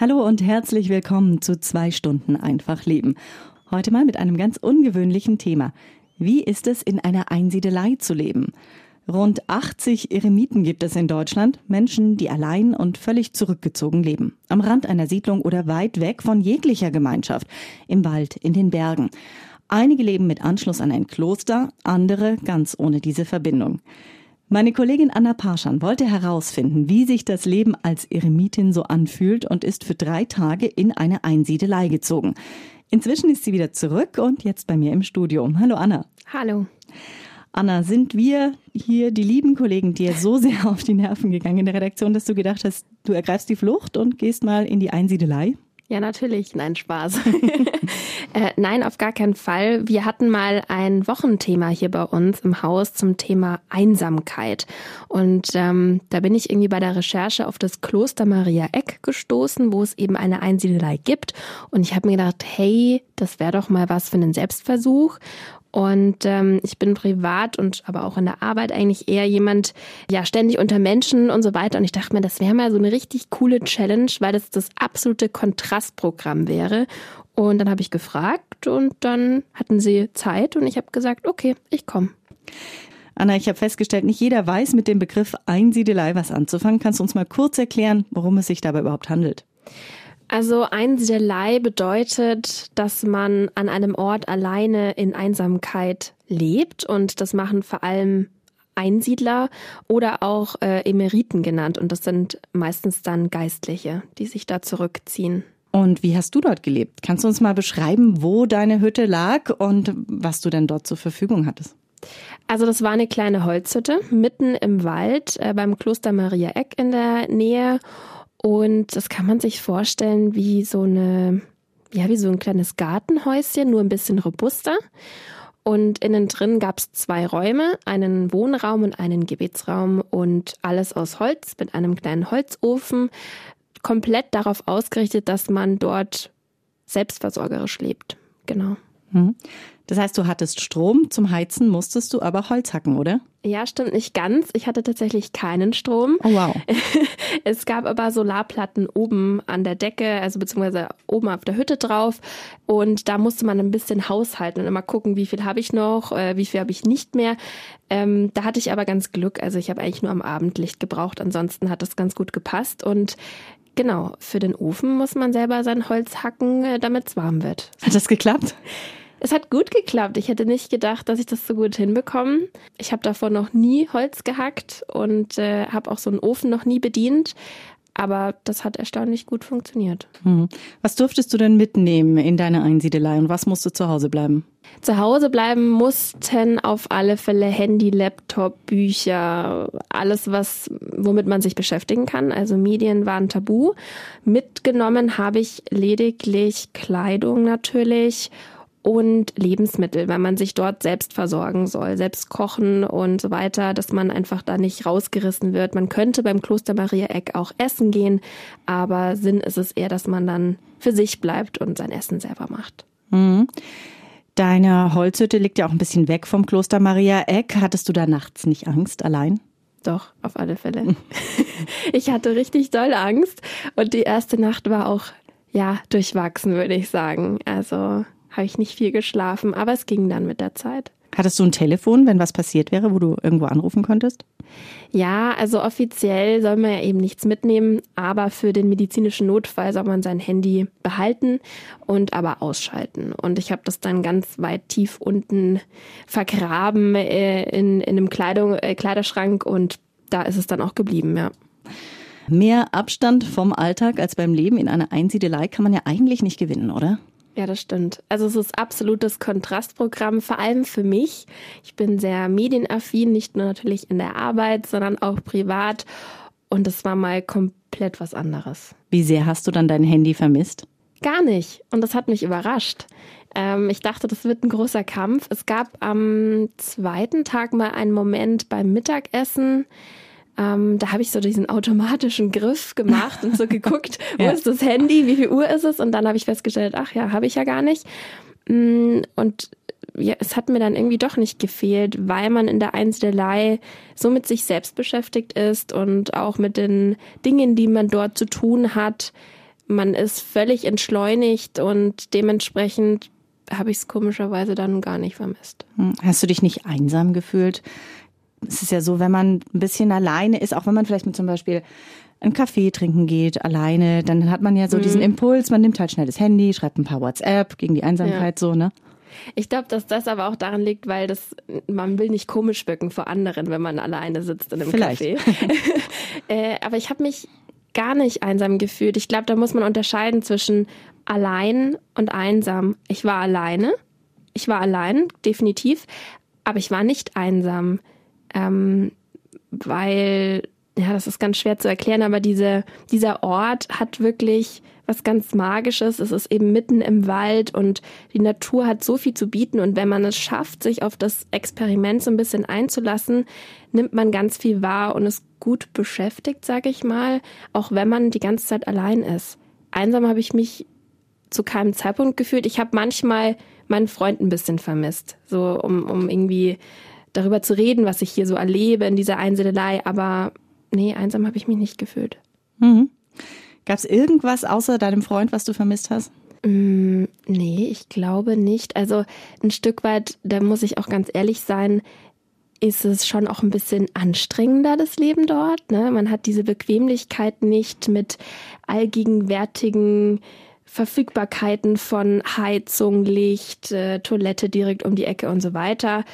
Hallo und herzlich willkommen zu zwei Stunden einfach leben. Heute mal mit einem ganz ungewöhnlichen Thema. Wie ist es, in einer Einsiedelei zu leben? Rund 80 Eremiten gibt es in Deutschland, Menschen, die allein und völlig zurückgezogen leben. Am Rand einer Siedlung oder weit weg von jeglicher Gemeinschaft. Im Wald, in den Bergen. Einige leben mit Anschluss an ein Kloster, andere ganz ohne diese Verbindung. Meine Kollegin Anna Parschan wollte herausfinden, wie sich das Leben als Eremitin so anfühlt und ist für drei Tage in eine Einsiedelei gezogen. Inzwischen ist sie wieder zurück und jetzt bei mir im Studio. Hallo Anna. Hallo. Anna, sind wir hier die lieben Kollegen dir so sehr auf die Nerven gegangen in der Redaktion, dass du gedacht hast, du ergreifst die Flucht und gehst mal in die Einsiedelei? Ja, natürlich. Nein, Spaß. äh, nein, auf gar keinen Fall. Wir hatten mal ein Wochenthema hier bei uns im Haus zum Thema Einsamkeit. Und ähm, da bin ich irgendwie bei der Recherche auf das Kloster Maria Eck gestoßen, wo es eben eine Einsiedelei gibt. Und ich habe mir gedacht, hey, das wäre doch mal was für einen Selbstversuch. Und ähm, ich bin privat und aber auch in der Arbeit eigentlich eher jemand, ja, ständig unter Menschen und so weiter. Und ich dachte mir, das wäre mal so eine richtig coole Challenge, weil das das absolute Kontrastprogramm wäre. Und dann habe ich gefragt und dann hatten sie Zeit und ich habe gesagt, okay, ich komme. Anna, ich habe festgestellt, nicht jeder weiß mit dem Begriff Einsiedelei was anzufangen. Kannst du uns mal kurz erklären, worum es sich dabei überhaupt handelt? Also Einsiedelei bedeutet, dass man an einem Ort alleine in Einsamkeit lebt und das machen vor allem Einsiedler oder auch äh, Emeriten genannt und das sind meistens dann Geistliche, die sich da zurückziehen. Und wie hast du dort gelebt? Kannst du uns mal beschreiben, wo deine Hütte lag und was du denn dort zur Verfügung hattest? Also das war eine kleine Holzhütte mitten im Wald äh, beim Kloster Maria Eck in der Nähe und das kann man sich vorstellen wie so eine, ja, wie so ein kleines Gartenhäuschen, nur ein bisschen robuster. Und innen drin gab es zwei Räume, einen Wohnraum und einen Gebetsraum und alles aus Holz mit einem kleinen Holzofen, komplett darauf ausgerichtet, dass man dort selbstversorgerisch lebt. Genau. Mhm. Das heißt, du hattest Strom, zum Heizen musstest du aber Holz hacken, oder? Ja, stimmt nicht ganz. Ich hatte tatsächlich keinen Strom. Oh wow. Es gab aber Solarplatten oben an der Decke, also beziehungsweise oben auf der Hütte drauf. Und da musste man ein bisschen haushalten und immer gucken, wie viel habe ich noch, äh, wie viel habe ich nicht mehr. Ähm, da hatte ich aber ganz Glück. Also ich habe eigentlich nur am Abendlicht gebraucht. Ansonsten hat das ganz gut gepasst. Und Genau, für den Ofen muss man selber sein Holz hacken, äh, damit es warm wird. Hat das geklappt? Es hat gut geklappt. Ich hätte nicht gedacht, dass ich das so gut hinbekomme. Ich habe davor noch nie Holz gehackt und äh, habe auch so einen Ofen noch nie bedient. Aber das hat erstaunlich gut funktioniert. Hm. Was durftest du denn mitnehmen in deine Einsiedelei und was musste zu Hause bleiben? Zu Hause bleiben mussten auf alle Fälle Handy, Laptop, Bücher, alles, was, womit man sich beschäftigen kann. Also Medien waren tabu. Mitgenommen habe ich lediglich Kleidung natürlich und Lebensmittel, weil man sich dort selbst versorgen soll, selbst kochen und so weiter, dass man einfach da nicht rausgerissen wird. Man könnte beim Kloster Maria Eck auch essen gehen, aber Sinn ist es eher, dass man dann für sich bleibt und sein Essen selber macht. Mhm. Deine Holzhütte liegt ja auch ein bisschen weg vom Kloster Maria Eck. Hattest du da nachts nicht Angst allein? Doch, auf alle Fälle. ich hatte richtig doll Angst und die erste Nacht war auch, ja, durchwachsen, würde ich sagen. Also habe ich nicht viel geschlafen, aber es ging dann mit der Zeit. Hattest du ein Telefon, wenn was passiert wäre, wo du irgendwo anrufen konntest? Ja, also offiziell soll man ja eben nichts mitnehmen, aber für den medizinischen Notfall soll man sein Handy behalten und aber ausschalten. Und ich habe das dann ganz weit tief unten vergraben äh, in, in einem Kleidung, äh, Kleiderschrank und da ist es dann auch geblieben, ja. Mehr Abstand vom Alltag als beim Leben in einer Einsiedelei kann man ja eigentlich nicht gewinnen, oder? Ja, das stimmt. Also es ist absolutes Kontrastprogramm, vor allem für mich. Ich bin sehr medienaffin, nicht nur natürlich in der Arbeit, sondern auch privat. Und es war mal komplett was anderes. Wie sehr hast du dann dein Handy vermisst? Gar nicht. Und das hat mich überrascht. Ähm, ich dachte, das wird ein großer Kampf. Es gab am zweiten Tag mal einen Moment beim Mittagessen, ähm, da habe ich so diesen automatischen Griff gemacht und so geguckt, wo ja. ist das Handy, wie viel Uhr ist es? Und dann habe ich festgestellt, ach ja, habe ich ja gar nicht. Mm, und ja, es hat mir dann irgendwie doch nicht gefehlt, weil man in der Einsiedelei so mit sich selbst beschäftigt ist und auch mit den Dingen, die man dort zu tun hat. man ist völlig entschleunigt und dementsprechend habe ich es komischerweise dann gar nicht vermisst. Hm, hast du dich nicht einsam gefühlt? Es ist ja so, wenn man ein bisschen alleine ist, auch wenn man vielleicht mit zum Beispiel einen Kaffee trinken geht, alleine, dann hat man ja so mhm. diesen Impuls, man nimmt halt schnell das Handy, schreibt ein paar WhatsApp gegen die Einsamkeit ja. so, ne? Ich glaube, dass das aber auch daran liegt, weil das, man will nicht komisch wirken vor anderen, wenn man alleine sitzt in einem Vielleicht. Café. äh, aber ich habe mich gar nicht einsam gefühlt. Ich glaube, da muss man unterscheiden zwischen allein und einsam. Ich war alleine. Ich war allein, definitiv. Aber ich war nicht einsam. Ähm, weil, ja, das ist ganz schwer zu erklären, aber diese, dieser Ort hat wirklich was ganz Magisches. Es ist eben mitten im Wald und die Natur hat so viel zu bieten. Und wenn man es schafft, sich auf das Experiment so ein bisschen einzulassen, nimmt man ganz viel wahr und ist gut beschäftigt, sage ich mal, auch wenn man die ganze Zeit allein ist. Einsam habe ich mich zu keinem Zeitpunkt gefühlt. Ich habe manchmal meinen Freund ein bisschen vermisst, so um, um irgendwie darüber zu reden, was ich hier so erlebe in dieser Einsiedelei. Aber nee, einsam habe ich mich nicht gefühlt. Mhm. Gab es irgendwas außer deinem Freund, was du vermisst hast? Mm, nee, ich glaube nicht. Also ein Stück weit, da muss ich auch ganz ehrlich sein, ist es schon auch ein bisschen anstrengender, das Leben dort. Ne? Man hat diese Bequemlichkeit nicht mit allgegenwärtigen Verfügbarkeiten von Heizung, Licht, äh, Toilette direkt um die Ecke und so weiter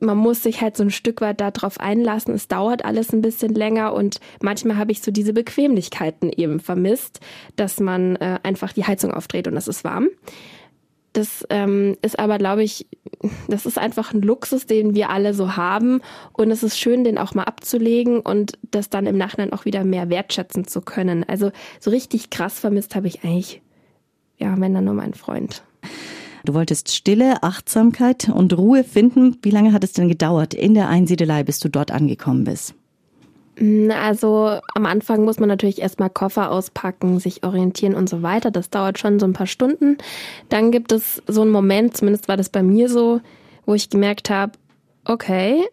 man muss sich halt so ein Stück weit darauf einlassen. Es dauert alles ein bisschen länger und manchmal habe ich so diese Bequemlichkeiten eben vermisst, dass man äh, einfach die Heizung aufdreht und es ist warm. Das ähm, ist aber, glaube ich, das ist einfach ein Luxus, den wir alle so haben. Und es ist schön, den auch mal abzulegen und das dann im Nachhinein auch wieder mehr wertschätzen zu können. Also so richtig krass vermisst habe ich eigentlich, ja, wenn dann nur mein Freund. Du wolltest Stille, Achtsamkeit und Ruhe finden. Wie lange hat es denn gedauert in der Einsiedelei, bis du dort angekommen bist? Mm, also am Anfang muss man natürlich erstmal Koffer auspacken, sich orientieren und so weiter. Das dauert schon so ein paar Stunden. Dann gibt es so einen Moment, zumindest war das bei mir so, wo ich gemerkt habe, okay,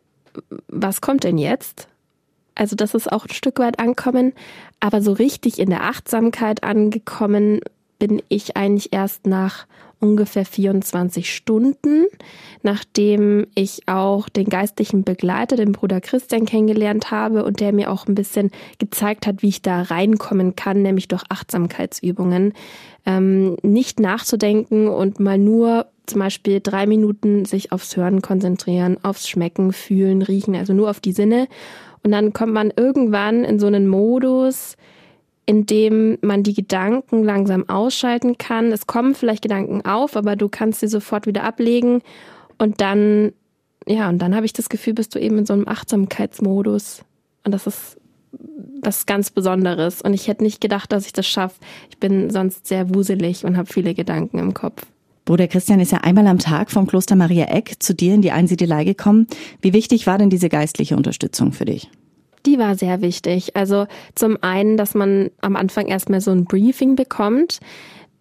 was kommt denn jetzt? Also das ist auch ein Stück weit ankommen, aber so richtig in der Achtsamkeit angekommen bin ich eigentlich erst nach ungefähr 24 Stunden, nachdem ich auch den geistlichen Begleiter, den Bruder Christian, kennengelernt habe und der mir auch ein bisschen gezeigt hat, wie ich da reinkommen kann, nämlich durch Achtsamkeitsübungen. Ähm, nicht nachzudenken und mal nur zum Beispiel drei Minuten sich aufs Hören konzentrieren, aufs Schmecken, Fühlen, Riechen, also nur auf die Sinne. Und dann kommt man irgendwann in so einen Modus, in dem man die Gedanken langsam ausschalten kann. Es kommen vielleicht Gedanken auf, aber du kannst sie sofort wieder ablegen und dann, ja, und dann habe ich das Gefühl, bist du eben in so einem Achtsamkeitsmodus. Und das ist was ganz Besonderes. Und ich hätte nicht gedacht, dass ich das schaffe. Ich bin sonst sehr wuselig und habe viele Gedanken im Kopf. Bruder Christian ist ja einmal am Tag vom Kloster Maria Eck zu dir in die Einsiedelei gekommen. Wie wichtig war denn diese geistliche Unterstützung für dich? Die war sehr wichtig. Also zum einen, dass man am Anfang erstmal so ein Briefing bekommt.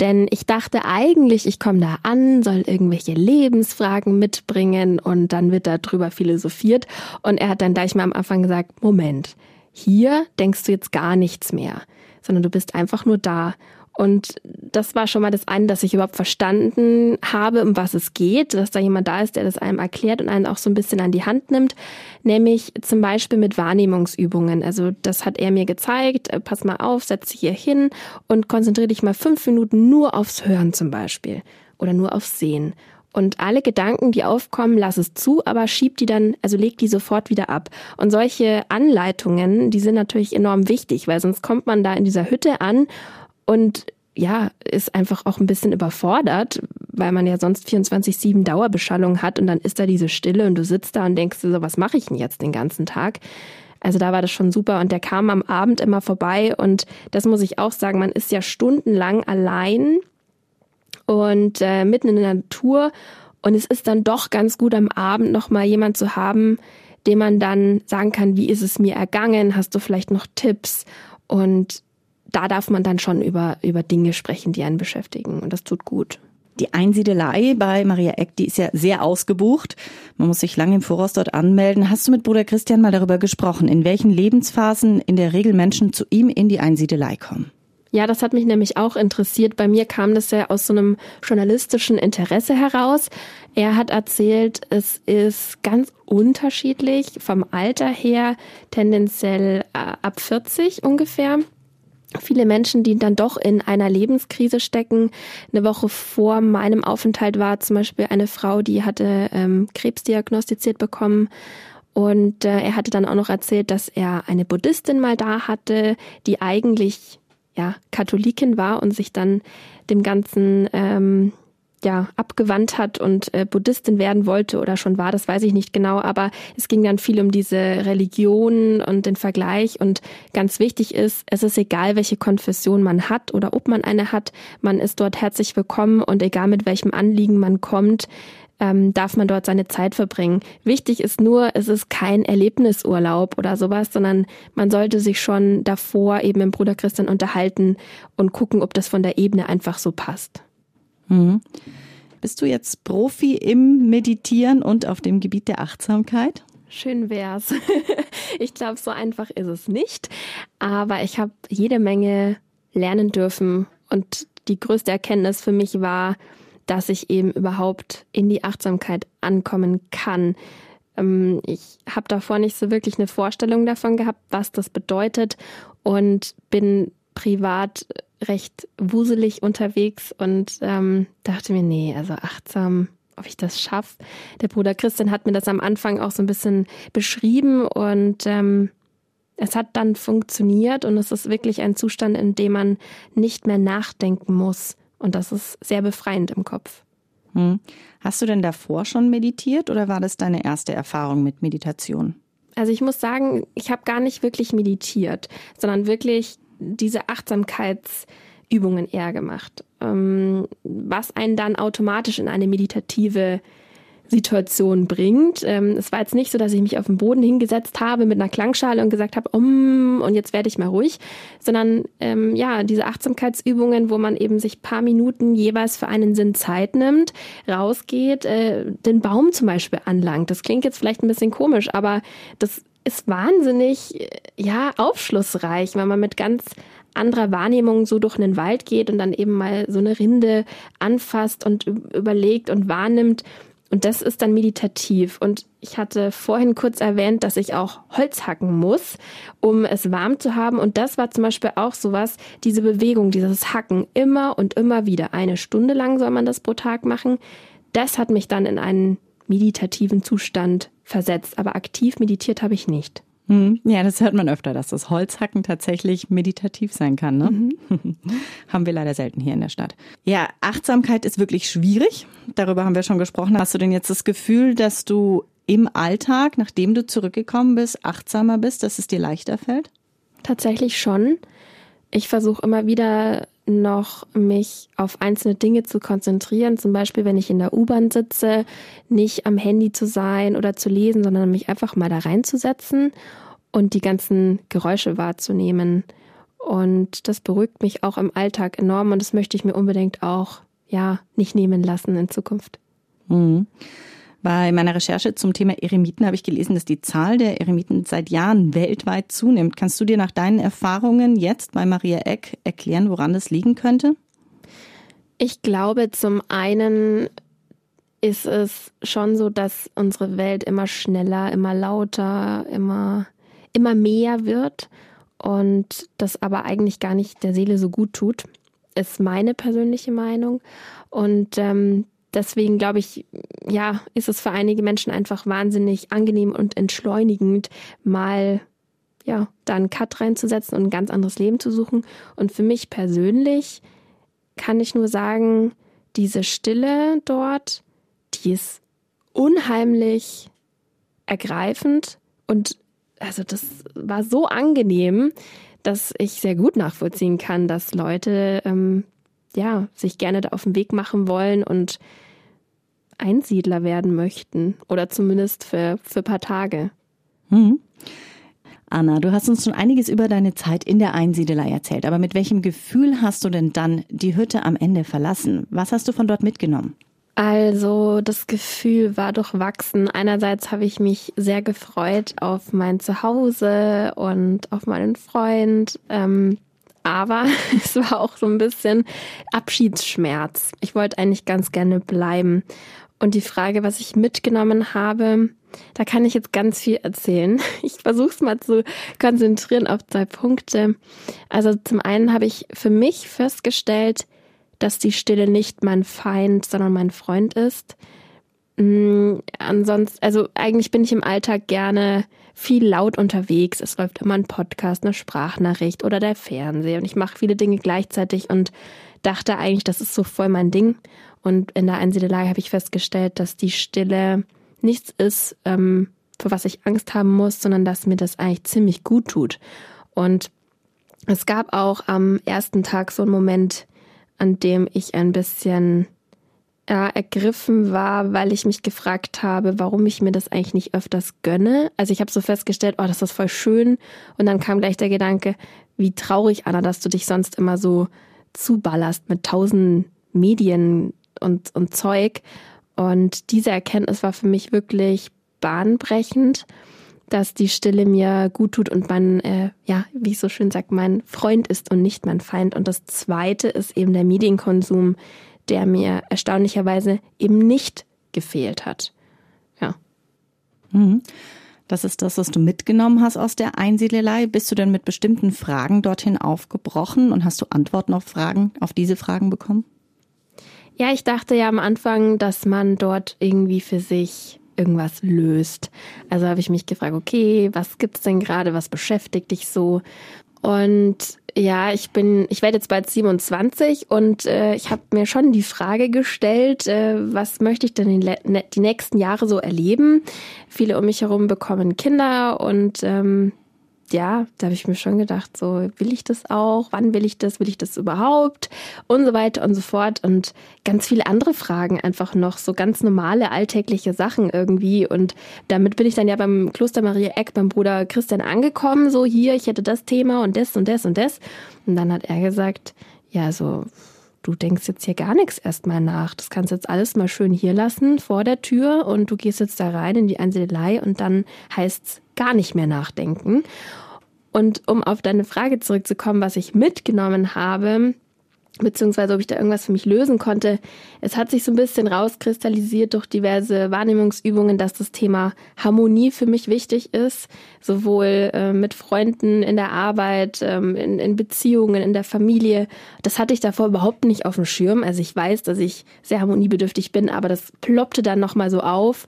Denn ich dachte eigentlich, ich komme da an, soll irgendwelche Lebensfragen mitbringen und dann wird da drüber philosophiert. Und er hat dann gleich mal am Anfang gesagt, Moment, hier denkst du jetzt gar nichts mehr, sondern du bist einfach nur da. Und das war schon mal das eine, dass ich überhaupt verstanden habe, um was es geht, dass da jemand da ist, der das einem erklärt und einen auch so ein bisschen an die Hand nimmt, nämlich zum Beispiel mit Wahrnehmungsübungen. Also das hat er mir gezeigt, äh, pass mal auf, setz dich hier hin und konzentriere dich mal fünf Minuten nur aufs Hören zum Beispiel oder nur aufs Sehen. Und alle Gedanken, die aufkommen, lass es zu, aber schieb die dann, also leg die sofort wieder ab. Und solche Anleitungen, die sind natürlich enorm wichtig, weil sonst kommt man da in dieser Hütte an und ja, ist einfach auch ein bisschen überfordert, weil man ja sonst 24-7 Dauerbeschallung hat und dann ist da diese Stille und du sitzt da und denkst dir so, was mache ich denn jetzt den ganzen Tag? Also da war das schon super und der kam am Abend immer vorbei und das muss ich auch sagen, man ist ja stundenlang allein und äh, mitten in der Natur und es ist dann doch ganz gut am Abend nochmal jemand zu haben, dem man dann sagen kann, wie ist es mir ergangen, hast du vielleicht noch Tipps und da darf man dann schon über, über Dinge sprechen, die einen beschäftigen. Und das tut gut. Die Einsiedelei bei Maria Eck, die ist ja sehr ausgebucht. Man muss sich lange im Voraus dort anmelden. Hast du mit Bruder Christian mal darüber gesprochen, in welchen Lebensphasen in der Regel Menschen zu ihm in die Einsiedelei kommen? Ja, das hat mich nämlich auch interessiert. Bei mir kam das ja aus so einem journalistischen Interesse heraus. Er hat erzählt, es ist ganz unterschiedlich vom Alter her, tendenziell äh, ab 40 ungefähr. Viele Menschen, die dann doch in einer Lebenskrise stecken. Eine Woche vor meinem Aufenthalt war zum Beispiel eine Frau, die hatte ähm, Krebs diagnostiziert bekommen und äh, er hatte dann auch noch erzählt, dass er eine Buddhistin mal da hatte, die eigentlich ja Katholikin war und sich dann dem ganzen ähm, ja abgewandt hat und äh, Buddhistin werden wollte oder schon war, das weiß ich nicht genau, aber es ging dann viel um diese Religion und den Vergleich und ganz wichtig ist, es ist egal, welche Konfession man hat oder ob man eine hat, man ist dort herzlich willkommen und egal mit welchem Anliegen man kommt, ähm, darf man dort seine Zeit verbringen. Wichtig ist nur, es ist kein Erlebnisurlaub oder sowas, sondern man sollte sich schon davor eben im Bruder Christian unterhalten und gucken, ob das von der Ebene einfach so passt. Mhm. Bist du jetzt Profi im Meditieren und auf dem Gebiet der Achtsamkeit? Schön wär's. ich glaube, so einfach ist es nicht. Aber ich habe jede Menge lernen dürfen. Und die größte Erkenntnis für mich war, dass ich eben überhaupt in die Achtsamkeit ankommen kann. Ähm, ich habe davor nicht so wirklich eine Vorstellung davon gehabt, was das bedeutet und bin privat recht wuselig unterwegs und ähm, dachte mir, nee, also achtsam, ob ich das schaffe. Der Bruder Christian hat mir das am Anfang auch so ein bisschen beschrieben und ähm, es hat dann funktioniert und es ist wirklich ein Zustand, in dem man nicht mehr nachdenken muss, und das ist sehr befreiend im Kopf. Hm. Hast du denn davor schon meditiert oder war das deine erste Erfahrung mit Meditation? Also ich muss sagen, ich habe gar nicht wirklich meditiert, sondern wirklich diese Achtsamkeitsübungen eher gemacht, ähm, was einen dann automatisch in eine meditative Situation bringt. Ähm, es war jetzt nicht so, dass ich mich auf den Boden hingesetzt habe mit einer Klangschale und gesagt habe, um, und jetzt werde ich mal ruhig, sondern ähm, ja, diese Achtsamkeitsübungen, wo man eben sich paar Minuten jeweils für einen Sinn Zeit nimmt, rausgeht, äh, den Baum zum Beispiel anlangt. Das klingt jetzt vielleicht ein bisschen komisch, aber das ist wahnsinnig, ja, aufschlussreich, wenn man mit ganz anderer Wahrnehmung so durch einen Wald geht und dann eben mal so eine Rinde anfasst und überlegt und wahrnimmt, und das ist dann meditativ. Und ich hatte vorhin kurz erwähnt, dass ich auch Holz hacken muss, um es warm zu haben. Und das war zum Beispiel auch sowas, diese Bewegung, dieses Hacken immer und immer wieder. Eine Stunde lang soll man das pro Tag machen. Das hat mich dann in einen meditativen Zustand versetzt. Aber aktiv meditiert habe ich nicht. Hm. Ja, das hört man öfter, dass das Holzhacken tatsächlich meditativ sein kann. Ne? Mhm. haben wir leider selten hier in der Stadt. Ja, Achtsamkeit ist wirklich schwierig. Darüber haben wir schon gesprochen. Hast du denn jetzt das Gefühl, dass du im Alltag, nachdem du zurückgekommen bist, achtsamer bist, dass es dir leichter fällt? Tatsächlich schon. Ich versuche immer wieder noch mich auf einzelne Dinge zu konzentrieren, zum Beispiel wenn ich in der U-Bahn sitze, nicht am Handy zu sein oder zu lesen, sondern mich einfach mal da reinzusetzen und die ganzen Geräusche wahrzunehmen. Und das beruhigt mich auch im Alltag enorm und das möchte ich mir unbedingt auch ja nicht nehmen lassen in Zukunft. Mhm. Bei meiner Recherche zum Thema Eremiten habe ich gelesen, dass die Zahl der Eremiten seit Jahren weltweit zunimmt. Kannst du dir nach deinen Erfahrungen jetzt bei Maria Eck erklären, woran das liegen könnte? Ich glaube, zum einen ist es schon so, dass unsere Welt immer schneller, immer lauter, immer, immer mehr wird und das aber eigentlich gar nicht der Seele so gut tut, ist meine persönliche Meinung. Und ähm, deswegen glaube ich, ja, ist es für einige Menschen einfach wahnsinnig angenehm und entschleunigend, mal ja, da einen Cut reinzusetzen und ein ganz anderes Leben zu suchen. Und für mich persönlich kann ich nur sagen, diese Stille dort, die ist unheimlich ergreifend und also das war so angenehm, dass ich sehr gut nachvollziehen kann, dass Leute ähm, ja sich gerne da auf den Weg machen wollen und Einsiedler werden möchten oder zumindest für, für ein paar Tage. Hm. Anna, du hast uns schon einiges über deine Zeit in der Einsiedelei erzählt, aber mit welchem Gefühl hast du denn dann die Hütte am Ende verlassen? Was hast du von dort mitgenommen? Also das Gefühl war durchwachsen. Einerseits habe ich mich sehr gefreut auf mein Zuhause und auf meinen Freund. Ähm, aber es war auch so ein bisschen Abschiedsschmerz. Ich wollte eigentlich ganz gerne bleiben. Und die Frage, was ich mitgenommen habe, da kann ich jetzt ganz viel erzählen. Ich versuche es mal zu konzentrieren auf zwei Punkte. Also zum einen habe ich für mich festgestellt, dass die Stille nicht mein Feind, sondern mein Freund ist. Mm, ansonsten, also eigentlich bin ich im Alltag gerne viel laut unterwegs. Es läuft immer ein Podcast, eine Sprachnachricht oder der Fernseher und ich mache viele Dinge gleichzeitig und dachte eigentlich, das ist so voll mein Ding. Und in der Einsiedelei habe ich festgestellt, dass die Stille nichts ist, ähm, für was ich Angst haben muss, sondern dass mir das eigentlich ziemlich gut tut. Und es gab auch am ersten Tag so einen Moment, an dem ich ein bisschen ja, ergriffen war, weil ich mich gefragt habe, warum ich mir das eigentlich nicht öfters gönne. Also ich habe so festgestellt, oh, das ist voll schön. Und dann kam gleich der Gedanke, wie traurig, Anna, dass du dich sonst immer so zuballerst mit tausend Medien und, und Zeug. Und diese Erkenntnis war für mich wirklich bahnbrechend, dass die Stille mir gut tut und man, äh, ja, wie ich so schön sage, mein Freund ist und nicht mein Feind. Und das Zweite ist eben der Medienkonsum, der mir erstaunlicherweise eben nicht gefehlt hat. Ja. Mhm. Das ist das, was du mitgenommen hast aus der Einsiedlelei. Bist du denn mit bestimmten Fragen dorthin aufgebrochen und hast du Antworten auf Fragen, auf diese Fragen bekommen? Ja, ich dachte ja am Anfang, dass man dort irgendwie für sich irgendwas löst. Also habe ich mich gefragt, okay, was gibt's denn gerade, was beschäftigt dich so? Und ja, ich bin, ich werde jetzt bald 27 und äh, ich habe mir schon die Frage gestellt, äh, was möchte ich denn die, ne, die, nächsten Jahre so erleben? Viele um mich herum bekommen Kinder und ähm, ja, da habe ich mir schon gedacht, so will ich das auch, wann will ich das, will ich das überhaupt? Und so weiter und so fort. Und ganz viele andere Fragen einfach noch, so ganz normale alltägliche Sachen irgendwie. Und damit bin ich dann ja beim Kloster Maria Eck beim Bruder Christian angekommen, so hier, ich hätte das Thema und das und das und das. Und dann hat er gesagt, ja, so du denkst jetzt hier gar nichts erstmal nach. Das kannst jetzt alles mal schön hier lassen vor der Tür. Und du gehst jetzt da rein in die Einsiedelei und dann heißt's gar nicht mehr nachdenken. Und um auf deine Frage zurückzukommen, was ich mitgenommen habe, beziehungsweise ob ich da irgendwas für mich lösen konnte. Es hat sich so ein bisschen rauskristallisiert durch diverse Wahrnehmungsübungen, dass das Thema Harmonie für mich wichtig ist, sowohl äh, mit Freunden in der Arbeit, ähm, in, in Beziehungen, in der Familie. Das hatte ich davor überhaupt nicht auf dem Schirm. Also ich weiß, dass ich sehr harmoniebedürftig bin, aber das ploppte dann nochmal so auf.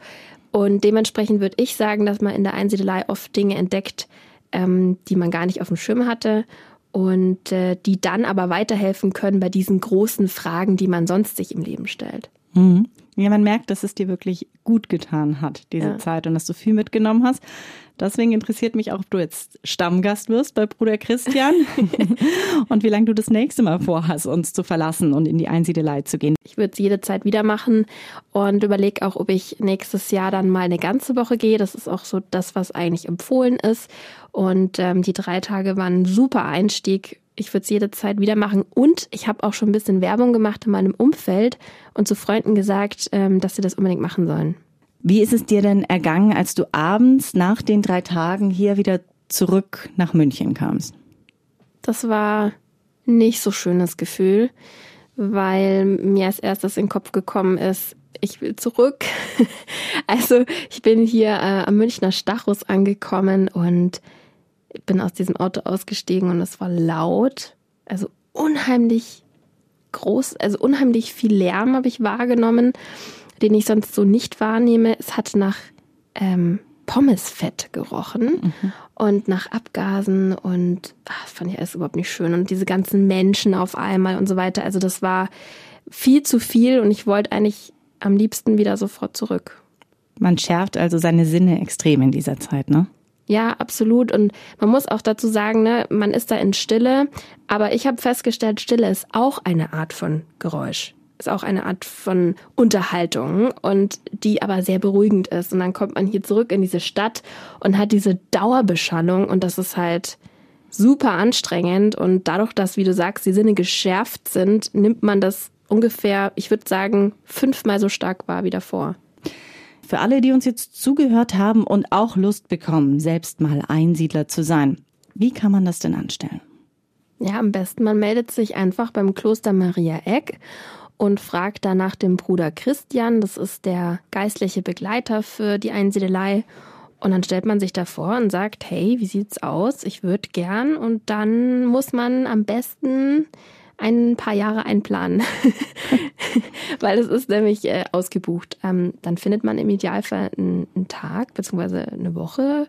Und dementsprechend würde ich sagen, dass man in der Einsiedelei oft Dinge entdeckt, ähm, die man gar nicht auf dem Schirm hatte und äh, die dann aber weiterhelfen können bei diesen großen Fragen, die man sonst sich im Leben stellt. Mhm. Ja, man merkt, dass es dir wirklich gut getan hat, diese ja. Zeit und dass du viel mitgenommen hast. Deswegen interessiert mich auch, ob du jetzt Stammgast wirst bei Bruder Christian und wie lange du das nächste Mal vorhast, uns zu verlassen und in die Einsiedelei zu gehen. Ich würde es jede Zeit wieder machen und überlege auch, ob ich nächstes Jahr dann mal eine ganze Woche gehe. Das ist auch so das, was eigentlich empfohlen ist. Und ähm, die drei Tage waren ein super Einstieg ich würde es jede Zeit wieder machen. Und ich habe auch schon ein bisschen Werbung gemacht in meinem Umfeld und zu Freunden gesagt, ähm, dass sie das unbedingt machen sollen. Wie ist es dir denn ergangen, als du abends nach den drei Tagen hier wieder zurück nach München kamst? Das war nicht so schönes Gefühl, weil mir als erstes in den Kopf gekommen ist, ich will zurück. also ich bin hier äh, am Münchner Stachus angekommen und bin aus diesem Auto ausgestiegen und es war laut. Also unheimlich groß, also unheimlich viel Lärm habe ich wahrgenommen den ich sonst so nicht wahrnehme. Es hat nach ähm, Pommesfett gerochen mhm. und nach Abgasen und ach, das fand ich alles überhaupt nicht schön. Und diese ganzen Menschen auf einmal und so weiter. Also das war viel zu viel und ich wollte eigentlich am liebsten wieder sofort zurück. Man schärft also seine Sinne extrem in dieser Zeit, ne? Ja, absolut. Und man muss auch dazu sagen, ne, man ist da in Stille, aber ich habe festgestellt, Stille ist auch eine Art von Geräusch ist auch eine Art von Unterhaltung und die aber sehr beruhigend ist. Und dann kommt man hier zurück in diese Stadt und hat diese Dauerbeschallung und das ist halt super anstrengend. Und dadurch, dass, wie du sagst, die Sinne geschärft sind, nimmt man das ungefähr, ich würde sagen, fünfmal so stark wahr wie davor. Für alle, die uns jetzt zugehört haben und auch Lust bekommen, selbst mal Einsiedler zu sein, wie kann man das denn anstellen? Ja, am besten man meldet sich einfach beim Kloster Maria Eck und fragt da nach dem Bruder Christian. Das ist der geistliche Begleiter für die Einsiedelei. Und dann stellt man sich davor und sagt, hey, wie sieht's aus? Ich würde gern. Und dann muss man am besten ein paar Jahre einplanen, weil es ist nämlich äh, ausgebucht. Ähm, dann findet man im Idealfall einen, einen Tag bzw. eine Woche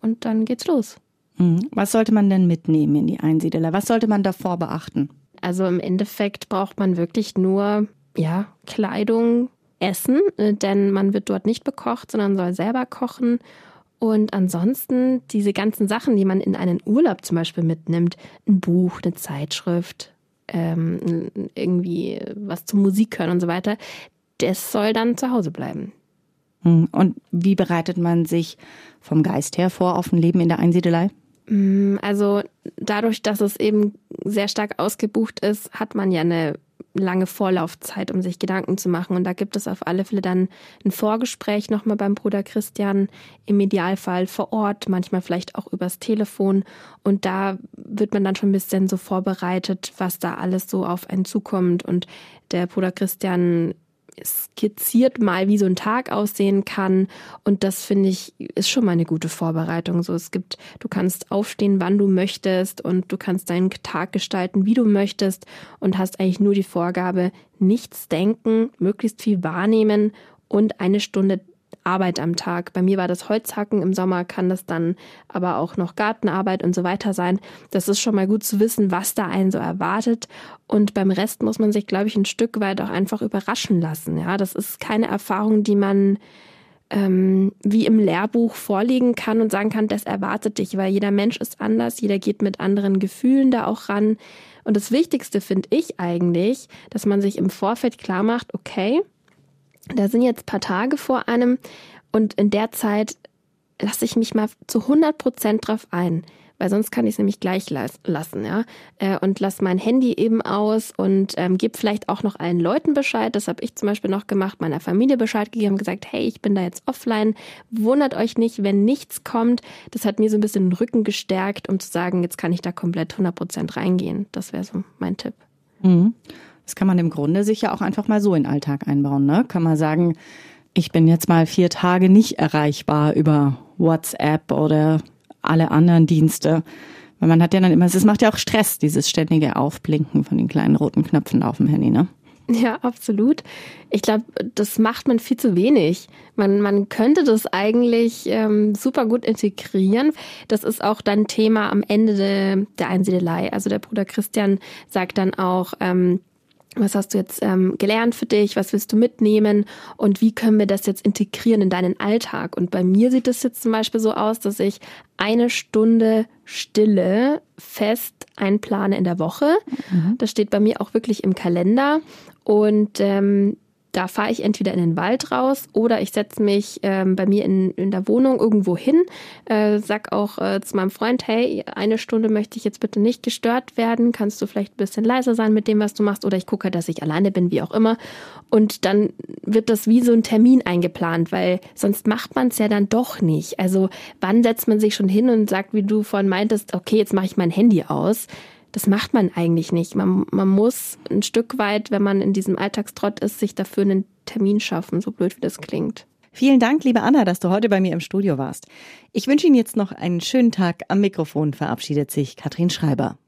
und dann geht's los. Mhm. Was sollte man denn mitnehmen in die Einsiedelei? Was sollte man davor beachten? Also im Endeffekt braucht man wirklich nur ja, Kleidung, Essen, äh, denn man wird dort nicht bekocht, sondern soll selber kochen. Und ansonsten diese ganzen Sachen, die man in einen Urlaub zum Beispiel mitnimmt, ein Buch, eine Zeitschrift, ähm, irgendwie was zur Musik hören und so weiter, das soll dann zu Hause bleiben. Hm. Und wie bereitet man sich vom Geist her vor auf ein Leben in der Einsiedelei? Mm, also dadurch, dass es eben sehr stark ausgebucht ist, hat man ja eine lange Vorlaufzeit, um sich Gedanken zu machen. Und da gibt es auf alle Fälle dann ein Vorgespräch nochmal beim Bruder Christian, im Idealfall vor Ort, manchmal vielleicht auch übers Telefon. Und da wird man dann schon ein bisschen so vorbereitet, was da alles so auf einen zukommt. Und der Bruder Christian skizziert mal, wie so ein Tag aussehen kann. Und das finde ich, ist schon mal eine gute Vorbereitung. So, es gibt, du kannst aufstehen, wann du möchtest und du kannst deinen Tag gestalten, wie du möchtest und hast eigentlich nur die Vorgabe, nichts denken, möglichst viel wahrnehmen und eine Stunde Arbeit am Tag. Bei mir war das Holzhacken, im Sommer kann das dann aber auch noch Gartenarbeit und so weiter sein. Das ist schon mal gut zu wissen, was da einen so erwartet. Und beim Rest muss man sich, glaube ich, ein Stück weit auch einfach überraschen lassen. Ja, das ist keine Erfahrung, die man ähm, wie im Lehrbuch vorlegen kann und sagen kann, das erwartet dich, weil jeder Mensch ist anders, jeder geht mit anderen Gefühlen da auch ran. Und das Wichtigste finde ich eigentlich, dass man sich im Vorfeld klar macht, okay, da sind jetzt paar Tage vor einem und in der Zeit lasse ich mich mal zu 100 Prozent drauf ein, weil sonst kann ich es nämlich gleich lassen, ja. Äh, und lasse mein Handy eben aus und ähm, gebe vielleicht auch noch allen Leuten Bescheid. Das habe ich zum Beispiel noch gemacht, meiner Familie Bescheid gegeben, gesagt, hey, ich bin da jetzt offline. Wundert euch nicht, wenn nichts kommt. Das hat mir so ein bisschen den Rücken gestärkt, um zu sagen, jetzt kann ich da komplett 100 Prozent reingehen. Das wäre so mein Tipp. Mhm. Das kann man im Grunde sich ja auch einfach mal so in den Alltag einbauen. Ne? Kann man sagen, ich bin jetzt mal vier Tage nicht erreichbar über WhatsApp oder alle anderen Dienste. Weil man hat ja dann immer, es macht ja auch Stress, dieses ständige Aufblinken von den kleinen roten Knöpfen auf dem Handy, ne? Ja, absolut. Ich glaube, das macht man viel zu wenig. Man, man könnte das eigentlich ähm, super gut integrieren. Das ist auch dann Thema am Ende de, der Einsiedelei. Also der Bruder Christian sagt dann auch, ähm, was hast du jetzt ähm, gelernt für dich? Was willst du mitnehmen? Und wie können wir das jetzt integrieren in deinen Alltag? Und bei mir sieht es jetzt zum Beispiel so aus, dass ich eine Stunde Stille fest einplane in der Woche. Mhm. Das steht bei mir auch wirklich im Kalender. Und ähm, da fahre ich entweder in den Wald raus oder ich setze mich ähm, bei mir in, in der Wohnung irgendwo hin, äh, sag auch äh, zu meinem Freund, hey, eine Stunde möchte ich jetzt bitte nicht gestört werden, kannst du vielleicht ein bisschen leiser sein mit dem, was du machst oder ich gucke, dass ich alleine bin, wie auch immer. Und dann wird das wie so ein Termin eingeplant, weil sonst macht man es ja dann doch nicht. Also wann setzt man sich schon hin und sagt, wie du vorhin meintest, okay, jetzt mache ich mein Handy aus das macht man eigentlich nicht. Man, man muss ein Stück weit, wenn man in diesem Alltagstrott ist, sich dafür einen Termin schaffen, so blöd wie das klingt. Vielen Dank, liebe Anna, dass du heute bei mir im Studio warst. Ich wünsche Ihnen jetzt noch einen schönen Tag. Am Mikrofon verabschiedet sich Katrin Schreiber.